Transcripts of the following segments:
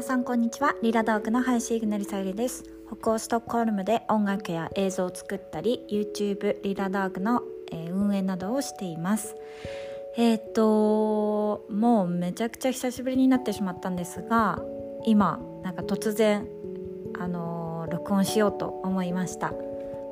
皆さんこんにちは。リラダークの林イグネリサイリです。北欧ストックホルムで音楽や映像を作ったり YouTube リラダークの、えー、運営などをしています。えっ、ともうめちゃくちゃ久しぶりになってしまったんですが今なんか突然あのー、録音しようと思いました。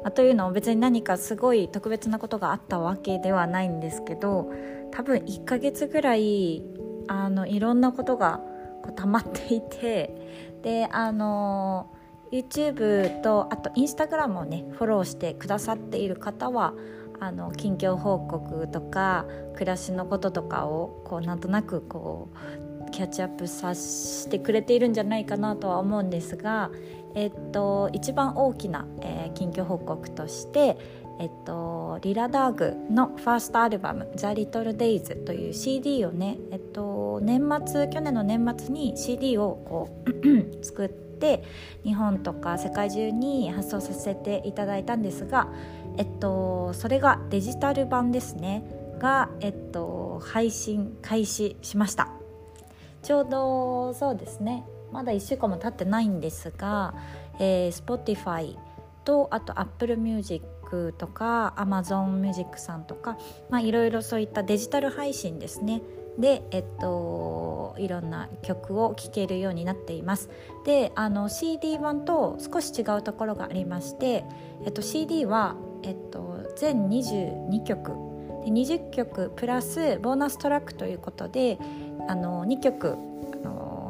まというのも別に何かすごい特別なことがあったわけではないんですけど多分1ヶ月ぐらいあのいろんなことがこう溜まっていてであの YouTube とあと Instagram をねフォローしてくださっている方はあの近況報告とか暮らしのこととかをこうなんとなくこうキャッチアップさせてくれているんじゃないかなとは思うんですが、えっと、一番大きな、えー、近況報告として、えっと、リラダーグのファーストアルバム「ザ・リトル・デイズ」という CD をね、えっと、年末去年の年末に CD をこう 作って日本とか世界中に発送させていただいたんですが、えっと、それがデジタル版ですね。が、えっと、配信開始しました。ちょうどそうですね。まだ1週間も経ってないんですが、えー、Spotify とあと Apple Music とか Amazon Music さんとか、まあ、いろいろそういったデジタル配信ですね。で、えっと、いろんな曲を聴けるようになっています。であの CD 版と少し違うところがありまして、えっと、CD は、えっと、全22曲。で20曲プラスボーナストラックということであの2曲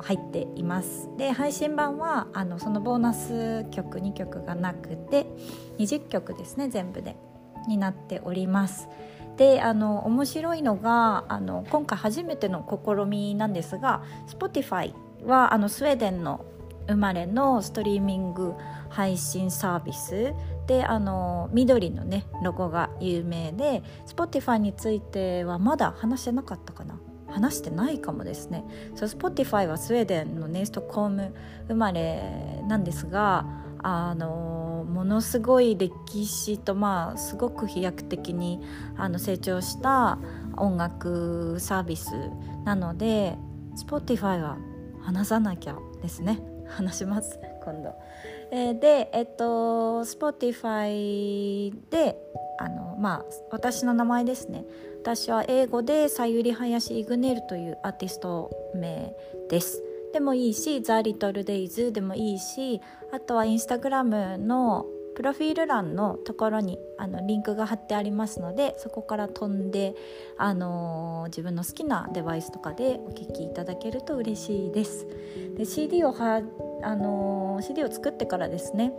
入っています。で配信版はあのそのボーナス曲2曲がなくて20曲ですね全部でになっております。であの面白いのがあの今回初めての試みなんですが Spotify はあのスウェーデンの生まれのストリーミング配信サービス。であの緑のねロゴが有名で Spotify についてはまだ話してなかったかな。話してないかもですね。そう Spotify はスウェーデンのネストコーム生まれなんですがあのものすごい歴史とまあすごく飛躍的にあの成長した音楽サービスなので Spotify は話さなきゃですね。話します今度、えー、でえっと Spotify であのまあ私の名前ですね。私は英語でさゆり林イグネルというアーティスト名ですでもいいし「ザ・リトル・デイズ」でもいいしあとはインスタグラムのプロフィール欄のところにあのリンクが貼ってありますのでそこから飛んで、あのー、自分の好きなデバイスとかでお聴きいただけると嬉しいです。で CD をはあのー、CD を作ってからですね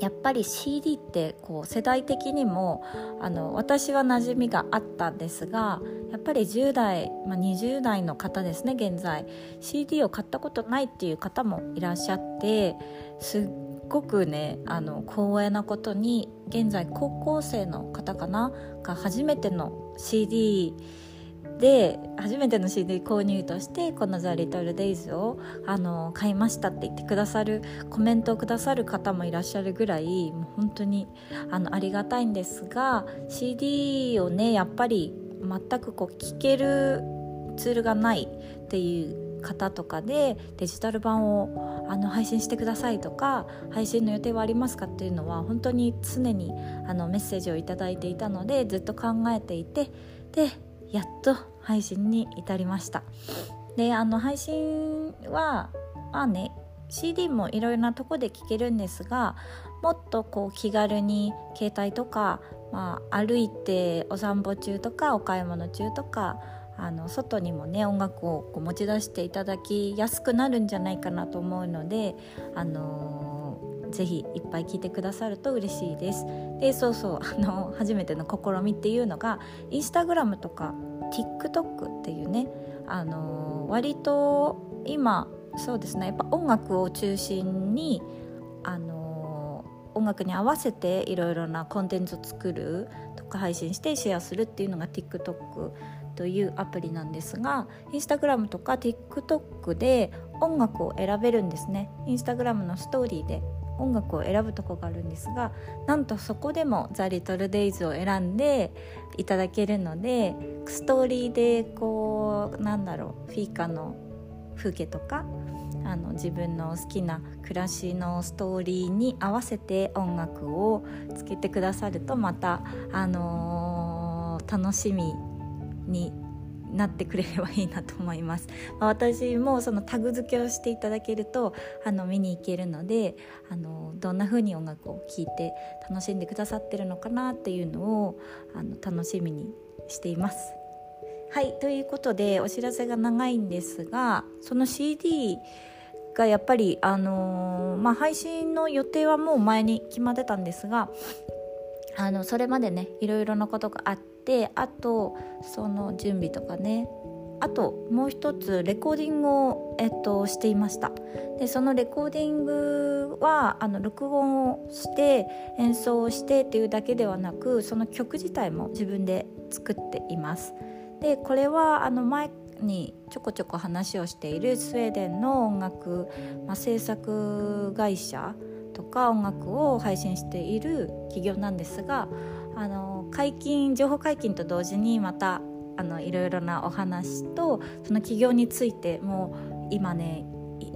やっぱり CD ってこう世代的にもあの私は馴染みがあったんですがやっぱり10代、まあ、20代の方ですね現在。CD を買ったことないっていう方もいらっしゃってすっごくねあの光栄なことに現在高校生の方かな？が初めての CD で初めての CD 購入としてこの「ザ・リトル・デイズをあの買いましたって言ってくださるコメントをくださる方もいらっしゃるぐらいもう本当にあのありがたいんですが CD をねやっぱり全くこう聴けるツールがないっていう方とかでデジタル版をあの配信してくださいとか配信の予定はありますかっていうのは本当に常にあのメッセージを頂いていたのでずっと考えていてでやっと配信に至りました。であの配信はまあね CD もいろいろなとこで聴けるんですがもっとこう気軽に携帯とか、まあ、歩いてお散歩中とかお買い物中とかあの外にもね音楽をこう持ち出していただきやすくなるんじゃないかなと思うので、あの、ぜひいっぱい聞いてくださると嬉しいです。でそうそうあの初めての試みっていうのがインスタグラムとか TikTok っていうね、あの、割と今そうですねやっぱ音楽を中心に、あの、音楽に合わせていろいろなコンテンツを作るとか配信してシェアするっていうのが TikTok というアプリなんですが Instagram とか TikTok で音楽を選べるんですね Instagram のストーリーで音楽を選ぶとこがあるんですがなんとそこでも「ザ・リトル・デイズ」を選んでいただけるのでストーリーでこうなんだろうフィーカの風景とかあの自分の好きな暮らしのストーリーに合わせて音楽をつけてくださるとまた、あのー、楽しみになってくれればいいなと思います、まあ、私もそのタグ付けをしていただけるとあの見に行けるのであのどんな風に音楽を聴いて楽しんでくださってるのかなっていうのをあの楽しみにしています。はいということでお知らせが長いんですがその CD がやっぱり、あのー、まあ、配信の予定はもう前に決まってたんですがあのそれまでねいろいろなことがあってあとその準備とかね。あともう一つレコーディングを、えっと、していました。でそのレコーディングはあの録音をして演奏をしてっていうだけではなくその曲自体も自分で作っています。でこれはあの前にちょこちょこ話をしているスウェーデンの音楽、まあ、制作会社とか音楽を配信している企業なんですがあの解禁情報解禁と同時にまたあのいろいろなお話とその企業についても今ね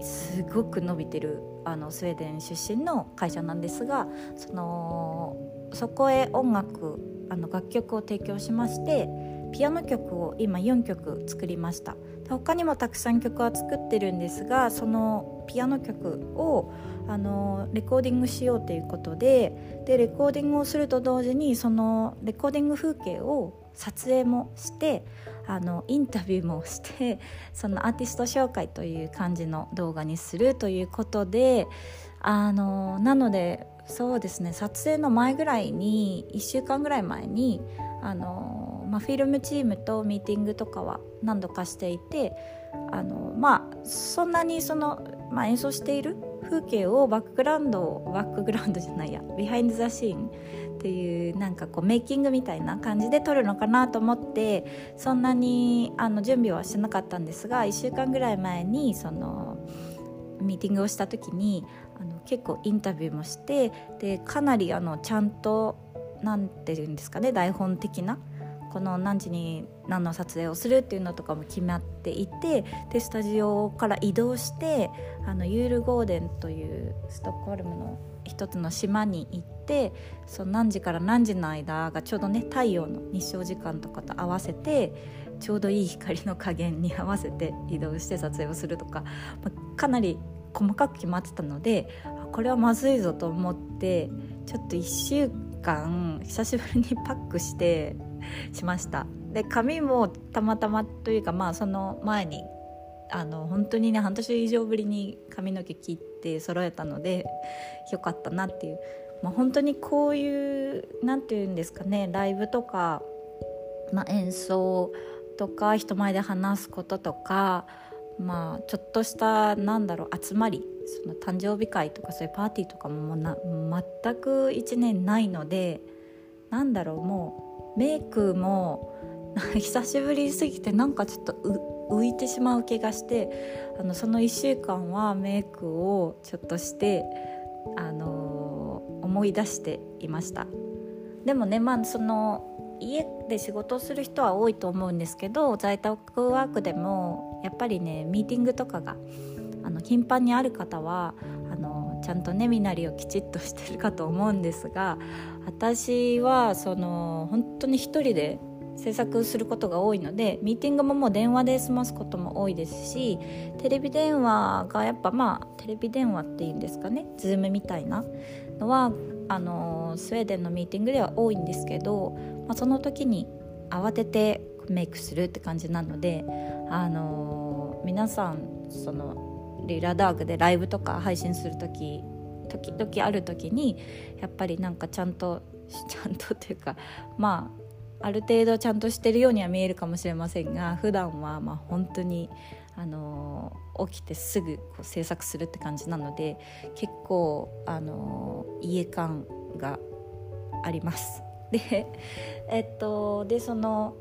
すごく伸びてるあのスウェーデン出身の会社なんですがそのそこへ音楽あの楽曲を提供しましてピアノ曲を今4曲作りました。他にもたくさん曲は作ってるんですがそのピアノ曲をあのレコーディングしようということででレコーディングをすると同時にそのレコーディング風景を撮影もしてあのインタビューもしてそのアーティスト紹介という感じの動画にするということであのなのでそうですね撮影の前ぐらいに1週間ぐらい前にあの、まあ、フィルムチームとミーティングとかは何度かしていてあのまあそんなにその、まあ、演奏している風景をバックグラウンドバックグラウンドじゃないやビハインド・ザ・シーンっていうなんかこうメイキングみたいな感じで撮るのかなと思ってそんなにあの準備はしてなかったんですが1週間ぐらい前にそのミーティングをした時にあの結構インタビューもしてでかなりあのちゃんと何て言うんですかね台本的なこの何時に何の撮影をするっていうのとかも決まっていてでスタジオから移動してあのユールゴーデンというストックホルムの一つの島に行ってその何時から何時の間がちょうどね太陽の日照時間とかと合わせてちょうどいい光の加減に合わせて移動して撮影をするとか、まあ、かなり細かく決まってたのでこれはまずいぞと思ってちょっと1週間久しぶりにパックして しました。で髪もたまたまというかまあその前にあの本当にね半年以上ぶりに髪の毛切って揃えたのでよかったなっていう、まあ、本当にこういう何て言うんですかねライブとか、まあ、演奏とか人前で話すこととかまあちょっとしたなんだろう集まりその誕生日会とかそういうパーティーとかももな全く1年ないのでなんだろうもうメイクも 久しぶりすぎてなんかちょっと浮いてしまう気がしてあのその1週間はメイクをちょっとして、あのー、思い出していました。でもねまあその家で仕事をする人は多いと思うんですけど在宅ワークでもやっぱりねミーティングとかがあの頻繁にある方はちゃんとね身なりをきちっとしてるかと思うんですが私はその本当に一人で制作することが多いのでミーティングももう電話で済ますことも多いですしテレビ電話がやっぱまあテレビ電話っていうんですかね Zoom みたいなのはあのスウェーデンのミーティングでは多いんですけど、まあ、その時に慌ててメイクするって感じなのであの皆さんそのリラダークでライブとか配信する時時々ある時にやっぱりなんかちゃんとちゃんとっていうかまあある程度ちゃんとしてるようには見えるかもしれませんが普段はまあ本当にあの起きてすぐこう制作するって感じなので結構あの家感があります。でえっとでその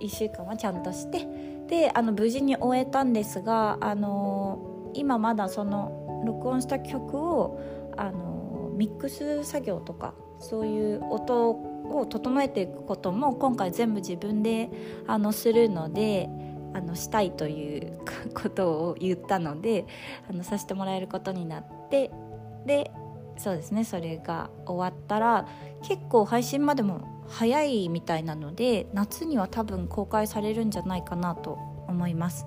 1週間はちゃんとしてであの無事に終えたんですがあの今まだその録音した曲をあのミックス作業とかそういう音を整えていくことも今回全部自分であのするのであのしたいということを言ったのであのさせてもらえることになってでそうですねそれが終わったら結構配信までも早いみたいなので夏には多分公開されるんじゃないかなと思います。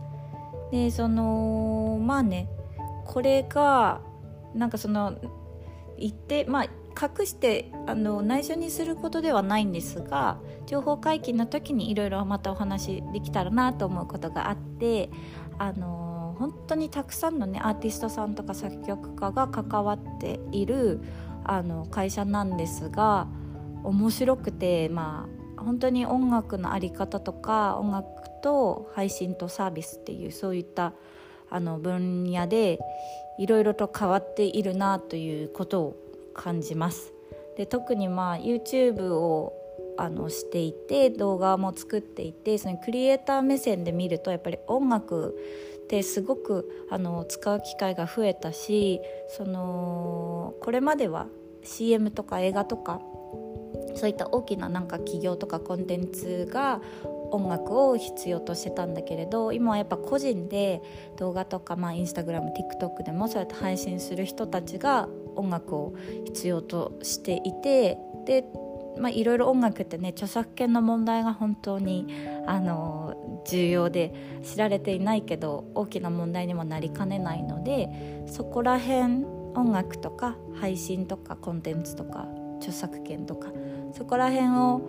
でそのまあねこれがなんかその言ってまあ隠してあの内緒にすることではないんですが情報解禁の時にいろいろまたお話できたらなと思うことがあってあの本当にたくさんのねアーティストさんとか作曲家が関わっているあの会社なんですが面白くてまあ本当に音楽の在り方とか音楽と配信とサービスっていうそういったあの分野でいろいろと変わっているなということを感じます。で特にまあ YouTube をあのしていて動画も作っていてそのクリエイター目線で見るとやっぱり音楽ってすごくあの使う機会が増えたしそのこれまでは CM とか映画とかそういった大きななんか企業とかコンテンツが音楽を必要としてたんだけれど今はやっぱ個人で動画とか、まあ、インスタグラム TikTok でもそうやって配信する人たちが音楽を必要としていてでま、いろいろ音楽ってね著作権の問題が本当にあの重要で知られていないけど大きな問題にもなりかねないのでそこら辺音楽とか配信とかコンテンツとか著作権とかそこら辺を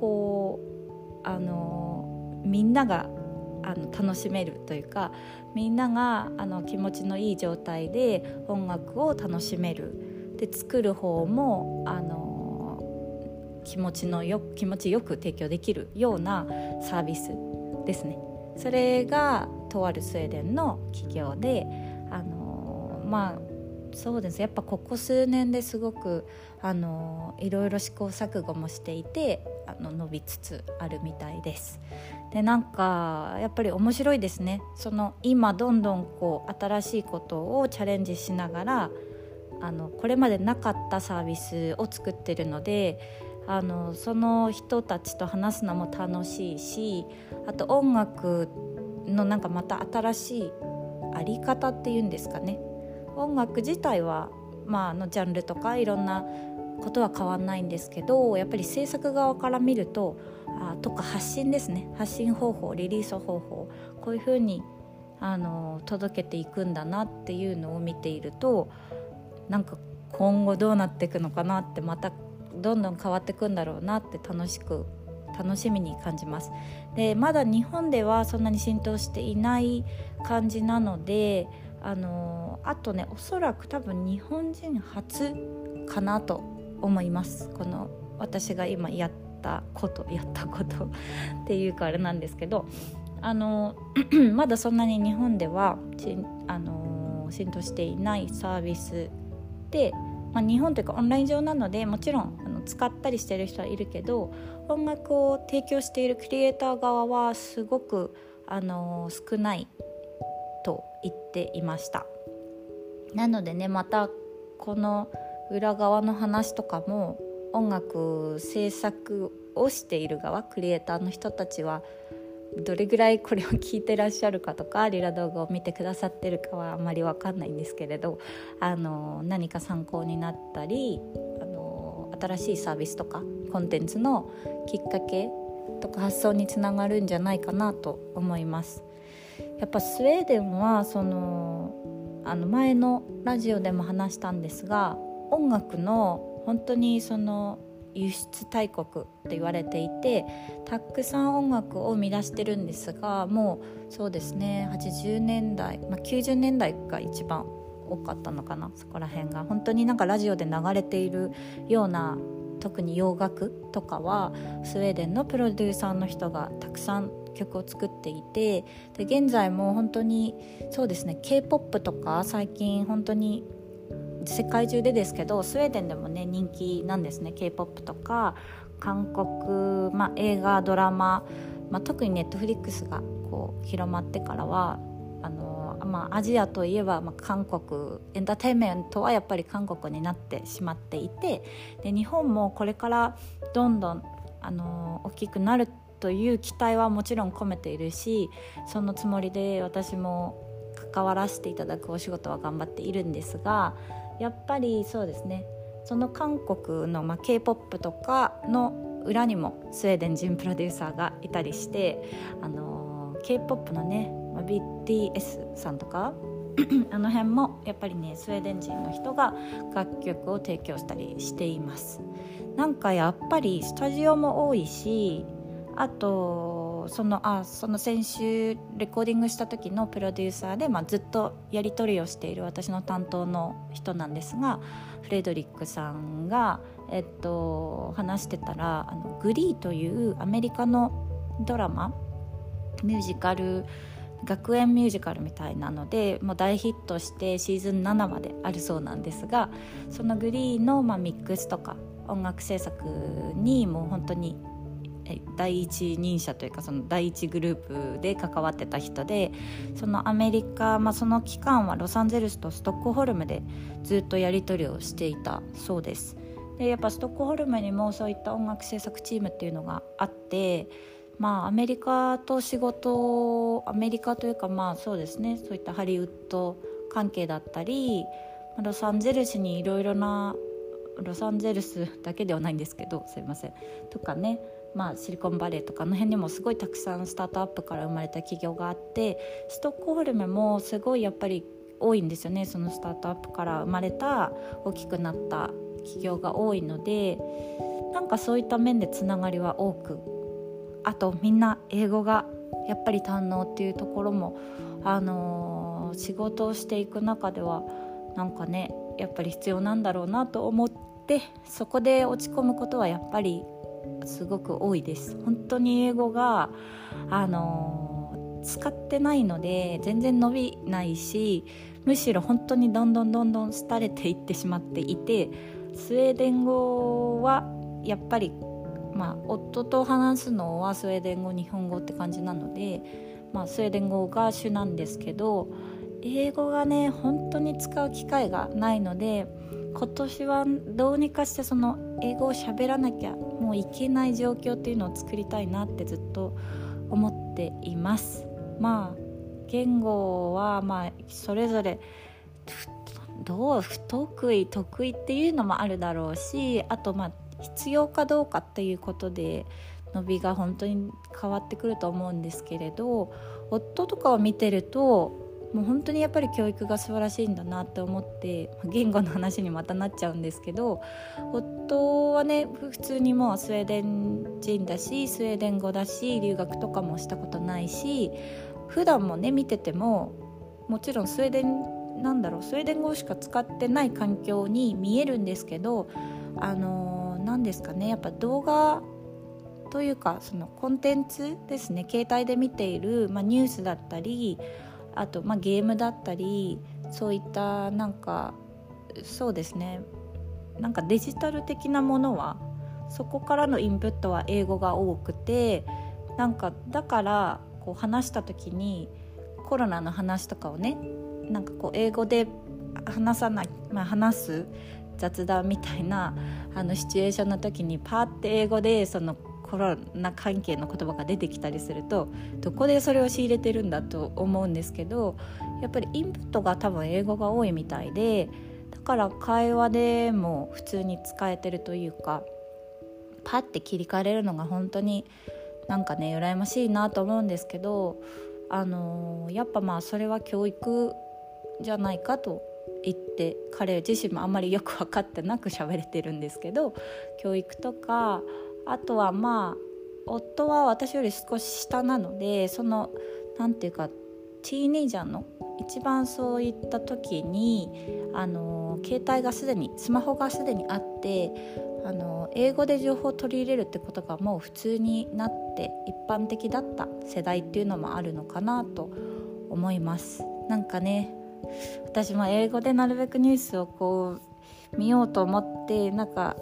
こうあのみんながあの楽しめるというかみんながあの気持ちのいい状態で音楽を楽しめるで作る方もあの気持ちのよ気持ちよく提供できるようなサービスですね。それがとあるスウェーデンの企業であのまあそうですやっぱここ数年ですごくあのいろいろ試行錯誤もしていてあの伸びつつあるみたいです。でなんかやっぱり面白いですねその今どんどんこう新しいことをチャレンジしながらあのこれまでなかったサービスを作ってるのであのその人たちと話すのも楽しいしあと音楽のなんかまた新しいあり方っていうんですかね音楽自体は、まあ、あのジャンルとかいろんなことは変わんないんですけどやっぱり制作側から見るとあとか発信ですね。発信方法リリース方法こういうふうにあの届けていくんだなっていうのを見ているとなんか今後どうなっていくのかなってまたどんどん変わっていくんだろうなって楽しく楽しみに感じます。でまだ日本ではそんなに浸透していない感じなのであのあとねおそらく多分日本人初かなと思います。この私が今やったこと やったこと っていうかあれなんですけどあの まだそんなに日本ではあの浸透していないサービスで、まあ、日本というかオンライン上なのでもちろんあの使ったりしてる人はいるけど音楽を提供しているクリエイター側はすごくあの少ないと言っていました。なのでねまたこの裏側の話とかも音楽制作をしている側クリエイターの人たちはどれぐらいこれを聞いてらっしゃるかとかリラ動画を見てくださってるかはあんまり分かんないんですけれどあの何か参考になったりあの新しいサービスとかコンテンツのきっかけとか発想につながるんじゃないかなと思います。やっぱスウェーデンはそのあの前のラジオでも話したんですが音楽の本当にその輸出大国と言われていてたくさん音楽を生み出してるんですがもうそうですね80年代、まあ、90年代が一番多かったのかなそこら辺が。本当になんかラジオで流れているような特に洋楽とかはスウェーデンのプロデューサーの人がたくさん曲を作っていてで現在も本当にそうですね k p o p とか最近本当に世界中でですけどスウェーデンでもね人気なんですね。K p o p とか韓国、まあ、映画ドラマ、まあ、特にネットフリックスがこう広まってからはあの、まあ、アジアといえば、まあ、韓国エンターテインメントはやっぱり韓国になってしまっていてで日本もこれからどんどんあの大きくなるという期待はもちろん込めているしそのつもりで私も関わらせていただくお仕事は頑張っているんですがやっぱりそうですね。その韓国の、まあ、k p o p とかの裏にもスウェーデン人プロデューサーがいたりしてあの k p o p のね BTS さんとか あの辺もやっぱりねスウェーデン人の人が楽曲を提供したりしています。なんかやっぱりスタジオも多いしあとそのあその先週レコーディングした時のプロデューサーで、まあ、ずっとやり取りをしている私の担当の人なんですがフレドリックさんが、えっと、話してたらあのグリーというアメリカのドラマミュージカル学園ミュージカルみたいなのでもう大ヒットしてシーズン7まであるそうなんですがそのグリーの、まあ、ミックスとか音楽制作にもう本当に第一人者というかその第一グループで関わってた人でそのアメリカ、まあ、その期間はロサンゼルスとストックホルムでずっとやり取りをしていたそうです。でやっぱストックホルムにもそういった音楽制作チームっていうのがあってまあアメリカと仕事アメリカというかまあそうですねそういったハリウッド関係だったりロサンゼルスにいろいろなロサンゼルスだけではないんですけどすいませんとかねまあ、シリコンバレーとかの辺にもすごいたくさんスタートアップから生まれた企業があってストックホルムもすごいやっぱり多いんですよねそのスタートアップから生まれた大きくなった企業が多いのでなんかそういった面でつながりは多くあとみんな英語がやっぱり堪能っていうところも、あのー、仕事をしていく中ではなんかねやっぱり必要なんだろうなと思ってそこで落ち込むことはやっぱりすごく多いです。本当に英語があの使ってないので全然伸びないしむしろ本当にどんどんどんどん廃れていってしまっていてスウェーデン語はやっぱりまあ夫と話すのはスウェーデン語日本語って感じなので、まあ、スウェーデン語が主なんですけど英語がね本当に使う機会がないので今年はどうにかしてその英語を喋らなきゃもういけない状況っていうのを作りたいなってずっと思っています。まあ言語はまあそれぞれどう不得意得意っていうのもあるだろうしあとまあ必要かどうかっていうことで伸びが本当に変わってくると思うんですけれど夫とかを見てるともう本当にやっぱり教育が素晴らしいんだなって思って言語の話にまたなっちゃうんですけど夫はね普通にもうスウェーデン人だしスウェーデン語だし留学とかもしたことないし普段もね見ててももちろんスウェーデンなんだろうスウェーデン語しか使ってない環境に見えるんですけどあの何ですかねやっぱ動画というかそのコンテンツですね携帯で見ている、まあ、ニュースだったりあと、まあ、ゲームだったりそういったなんかそうですね。なんかデジタル的なものはそこからのインプットは英語が多くてなんかだからこう話した時にコロナの話とかをねなんかこう英語で話さない、まあ、話す雑談みたいなあのシチュエーションの時にパーって英語でそのコロナ関係の言葉が出てきたりするとどこでそれを仕入れてるんだと思うんですけどやっぱりインプットが多分英語が多いみたいでだから会話でも普通に使えてるというかパッて切り替えれるのが本当になんかね羨ましいなと思うんですけどあのー、やっぱまあそれは教育じゃないかと言って彼自身もあんまりよく分かってなく喋れてるんですけど教育とかあとはまあ夫は私より少し下なのでその何て言うかティーネイジャーの一番そういった時にあの携帯がすでにスマホがすでにあってあの英語で情報を取り入れるってことがもう普通になって一般的だった世代っていうのもあるのかなと思います。なんかね私も英語でなるべくニュースをこう見ようと思ってなんか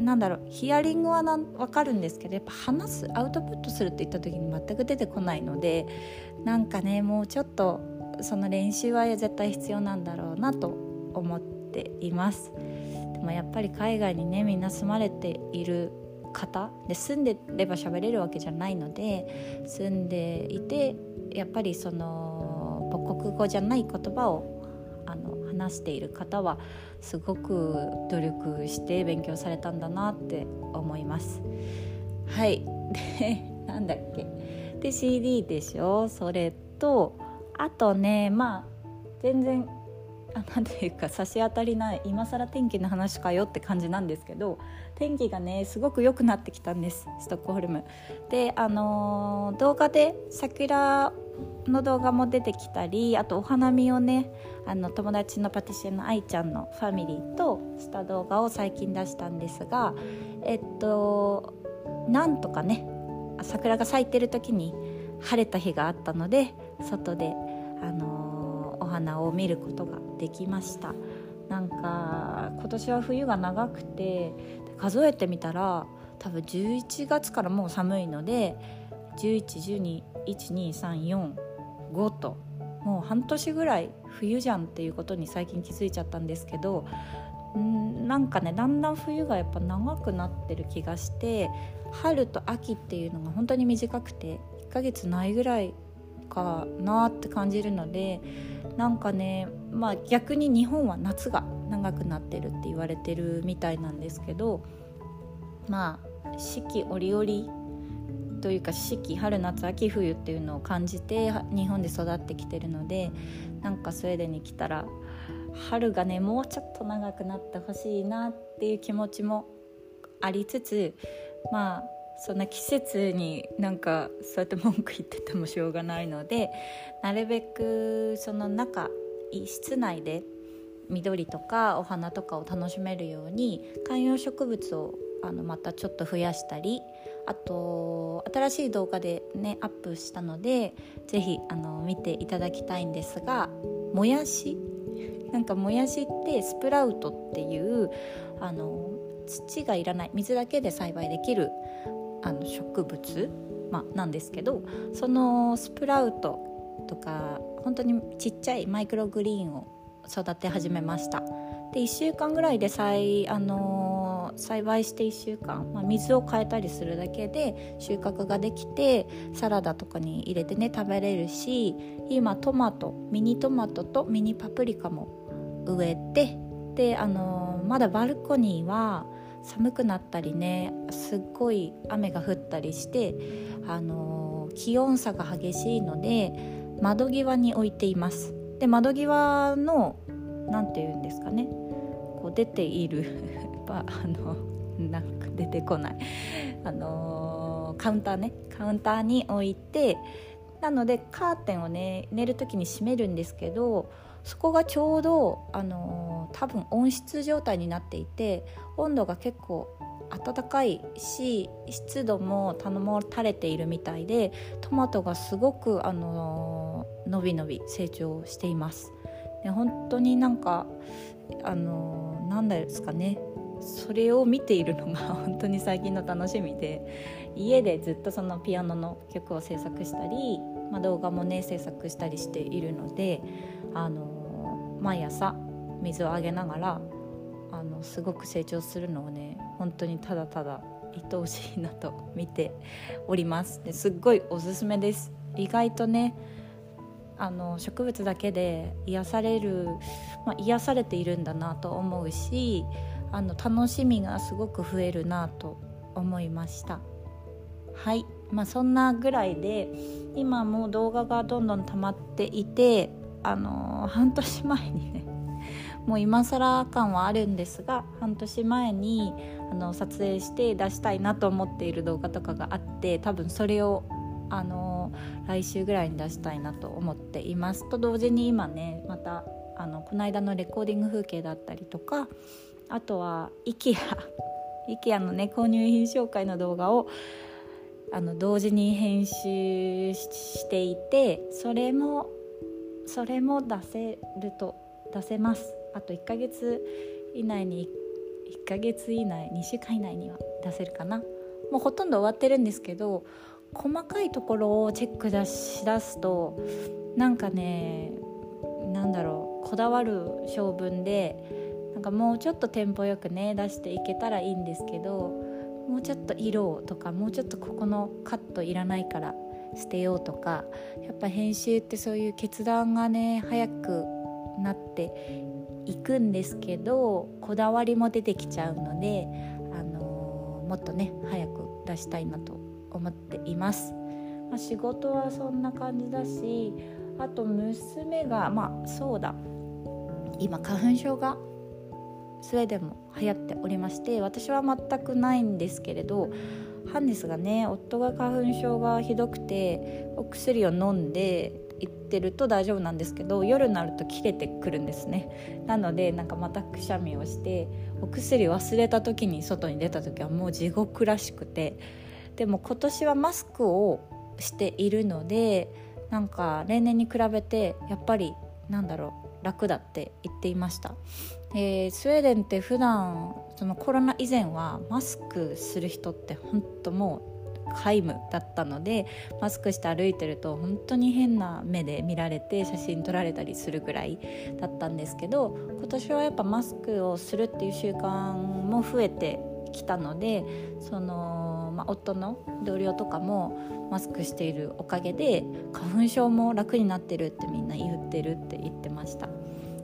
なんだろうヒアリングはなん分かるんですけどやっぱ話すアウトプットするって言った時に全く出てこないのでなんかねもうちょっとその練習は絶対必要なんだろうなと思っています。でもやっぱり海外にねみんな住まれている方で住んでれば喋れるわけじゃないので住んでいてやっぱりその母国語じゃない言葉を話している方はすごく努力して勉強されたんだなって思います。はいで なんだっけで CD でしょ？それとあとねまあ全然あなんていうか差し当たりない今更天気の話かよって感じなんですけど天気がねすごく良くなってきたんですストックホルム。であのー、動画で桜の動画も出てきたりあとお花見をねあの友達のパティシエの愛ちゃんのファミリーとした動画を最近出したんですがえっとなんとかね桜が咲いてる時に晴れた日があったので外で、あのー、お花を見ることができました。なんか今年は冬が長くて数えてみたら多分11月からもう寒いので1112 12345ともう半年ぐらい冬じゃんっていうことに最近気づいちゃったんですけどんなんかねだんだん冬がやっぱ長くなってる気がして春と秋っていうのが本当に短くて1ヶ月ないぐらいかなって感じるのでなんかねまあ逆に日本は夏が長くなってるって言われてるみたいなんですけどまあ四季折々というか四季春夏秋冬っていうのを感じて日本で育ってきてるのでなんかスウェーデンに来たら春がねもうちょっと長くなってほしいなっていう気持ちもありつつまあそんな季節になんかそうやって文句言っててもしょうがないのでなるべくその中室内で緑とかお花とかを楽しめるように観葉植物をあのまたちょっと増やしたりあと新しい動画でねアップしたので是非見ていただきたいんですがもやし？なんかもやしってスプラウトっていうあの土がいらない水だけで栽培できるあの植物、ま、なんですけどそのスプラウトとか本当にちっちゃいマイクログリーンを育て始めました。で1週間ぐらいで栽,、あの栽培して1週間、まあ、水を変えたりするだけで収穫ができてサラダとかに入れてね食べれるし今トマトミニトマトとミニパプリカも植えてで、あのまだバルコニーは寒くなったりねすっごい雨が降ったりして、あの気温差が激しいので窓際に置いています。で窓際の何て言うんですかねこう出ている あのなんか出てこない。あのカウンターね。カウンターに置いてなのでカーテンをね寝る時に閉めるんですけどそこがちょうど、あの多分温室状態になっていて温度が結構暖かいし湿度も保たれているみたいでトマトがすごく、あの伸び伸び成長しています。で本当になんかあのなんですかね。それを見ているのが 本当に最近の楽しみで家でずっとそのピアノの曲を制作したり、まあ、動画もね制作したりしているのであの毎朝水をあげながらあのすごく成長するのをね本当にただただ愛おしいなと見ております。ですっごいおすすめです。意外とねあの植物だけで癒される、まあ、癒されているんだなと思うしあの楽しみがすごく増えるなと思いました。はい。まあそんなぐらいで今もう動画がどんどん溜まっていてあの半年前にね もう今更感はあるんですが半年前にあの撮影して出したいなと思っている動画とかがあって多分それをあの来週ぐらいに出したいなと思っています。と同時に今ねまたあのこの間のレコーディング風景だったりとかあとは IKEA IKEA のね購入品紹介の動画をあの同時に編集していてそれもそれも出せると出せます。あと1ヶ月以内に1ヶ月以内2週間以内には出せるかな。もうほとんど終わってるんですけど細かいところをチェック出しだすとなんかねなんだろうこだわる性分でなんかもうちょっとテンポよくね出していけたらいいんですけどもうちょっと色をとかもうちょっとここのカットいらないから捨てようとかやっぱ編集ってそういう決断がね早くなっていくんですけどこだわりも出てきちゃうので、あのー、もっとね早く出したいなと思っています。まあ、仕事はそんな感じだしあと娘がまあそうだ今花粉症がスウェーデンも流行っておりまして私は全くないんですけれどハンネスがね夫が花粉症がひどくてお薬を飲んで行ってると大丈夫なんですけど夜になると切れてくるんですね。なのでなんかまたくしゃみをしてお薬忘れた時に外に出た時はもう地獄らしくて。でも今年はマスクをしているのでなんか例年に比べてやっぱりなんだろう楽だって言っていました、えー、スウェーデンって普段そのコロナ以前はマスクする人って本当もう皆無だったのでマスクして歩いてると本当に変な目で見られて写真撮られたりするぐらいだったんですけど今年はやっぱマスクをするっていう習慣も増えてきたのでその、まあ、夫の同僚とかもマスクしているおかげで花粉症も楽になってるってみんな言ってるって言ってました。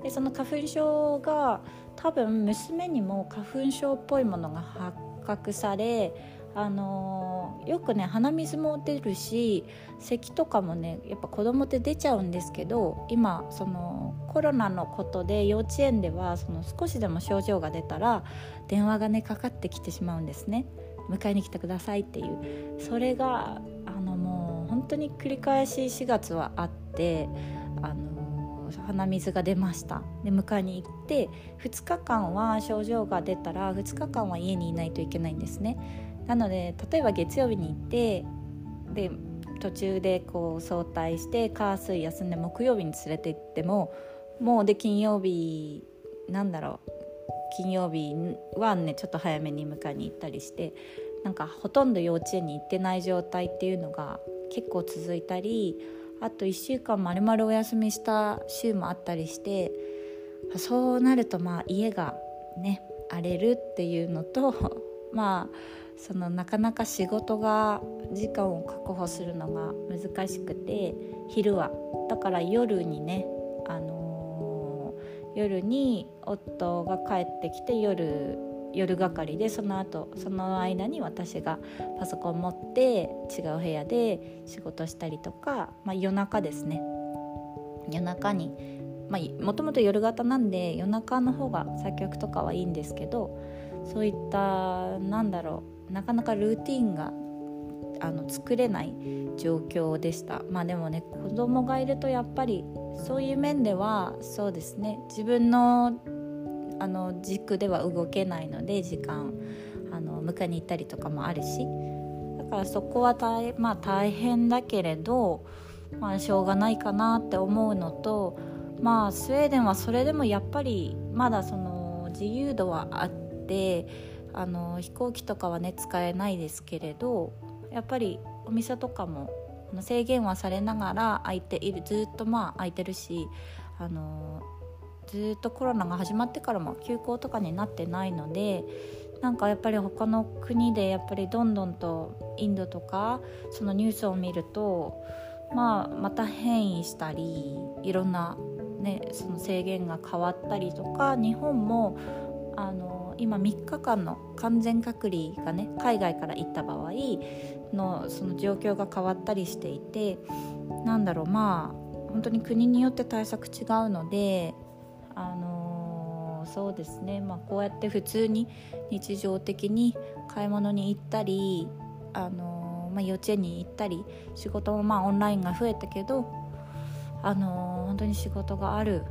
でその花粉症が多分娘にも花粉症っぽいものが発覚されあのよくね鼻水も出るし咳とかもねやっぱ子供って出ちゃうんですけど今そのコロナのことで幼稚園ではその少しでも症状が出たら電話がねかかってきてしまうんですね。迎えに来てくださいっていう。それがあのもう本当に繰り返し4月はあってあの鼻水が出ました。で迎えに行って2日間は症状が出たら2日間は家にいないといけないんですね。なので例えば月曜日に行ってで途中でこう早退して火水休んで木曜日に連れて行ってももうで金曜日なんだろう金曜日はねちょっと早めに迎えに行ったりしてなんかほとんど幼稚園に行ってない状態っていうのが結構続いたりあと1週間まるまるお休みした週もあったりしてそうなるとまあ家がね荒れるっていうのと まあそのなかなか仕事が時間を確保するのが難しくて昼は。だから夜にねあの夜に夫が帰ってきて夜夜係でその後その間に私がパソコン持って違う部屋で仕事したりとか、まあ、夜中ですね。夜中にもともと夜型なんで夜中の方が作曲とかはいいんですけどそういったなんだろうなかなかルーティンがあの作れない状況でした。まあでもね子供がいるとやっぱりそういう面ではそうですね自分のあの軸では動けないので時間あの迎えに行ったりとかもあるし。だからそこは大,、まあ、大変だけれど、まあ、しょうがないかなって思うのとまあスウェーデンはそれでもやっぱりまだその自由度はあってあの飛行機とかはね使えないですけれどやっぱりお店とかも制限はされながら空いているずっとまあ空いてるしあのずっとコロナが始まってからも休校とかになってないのでなんかやっぱり他の国でやっぱりどんどんとインドとかそのニュースを見ると、まあ、また変異したりいろんな、ね、その制限が変わったりとか日本もあの今3日間の完全隔離がね海外から行った場合のその状況が変わったりしていてなんだろうまあ本当に国によって対策違うのであのー、そうですね、まあ、こうやって普通に日常的に買い物に行ったり、あのー、まあ、幼稚園に行ったり仕事もまあオンラインが増えたけど、あのー、本当に仕事がある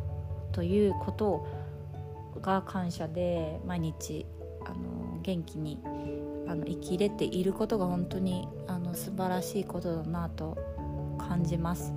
ということが感謝で毎日、あの元気にあの生きれていることが本当にあの素晴らしいことだなと感じます。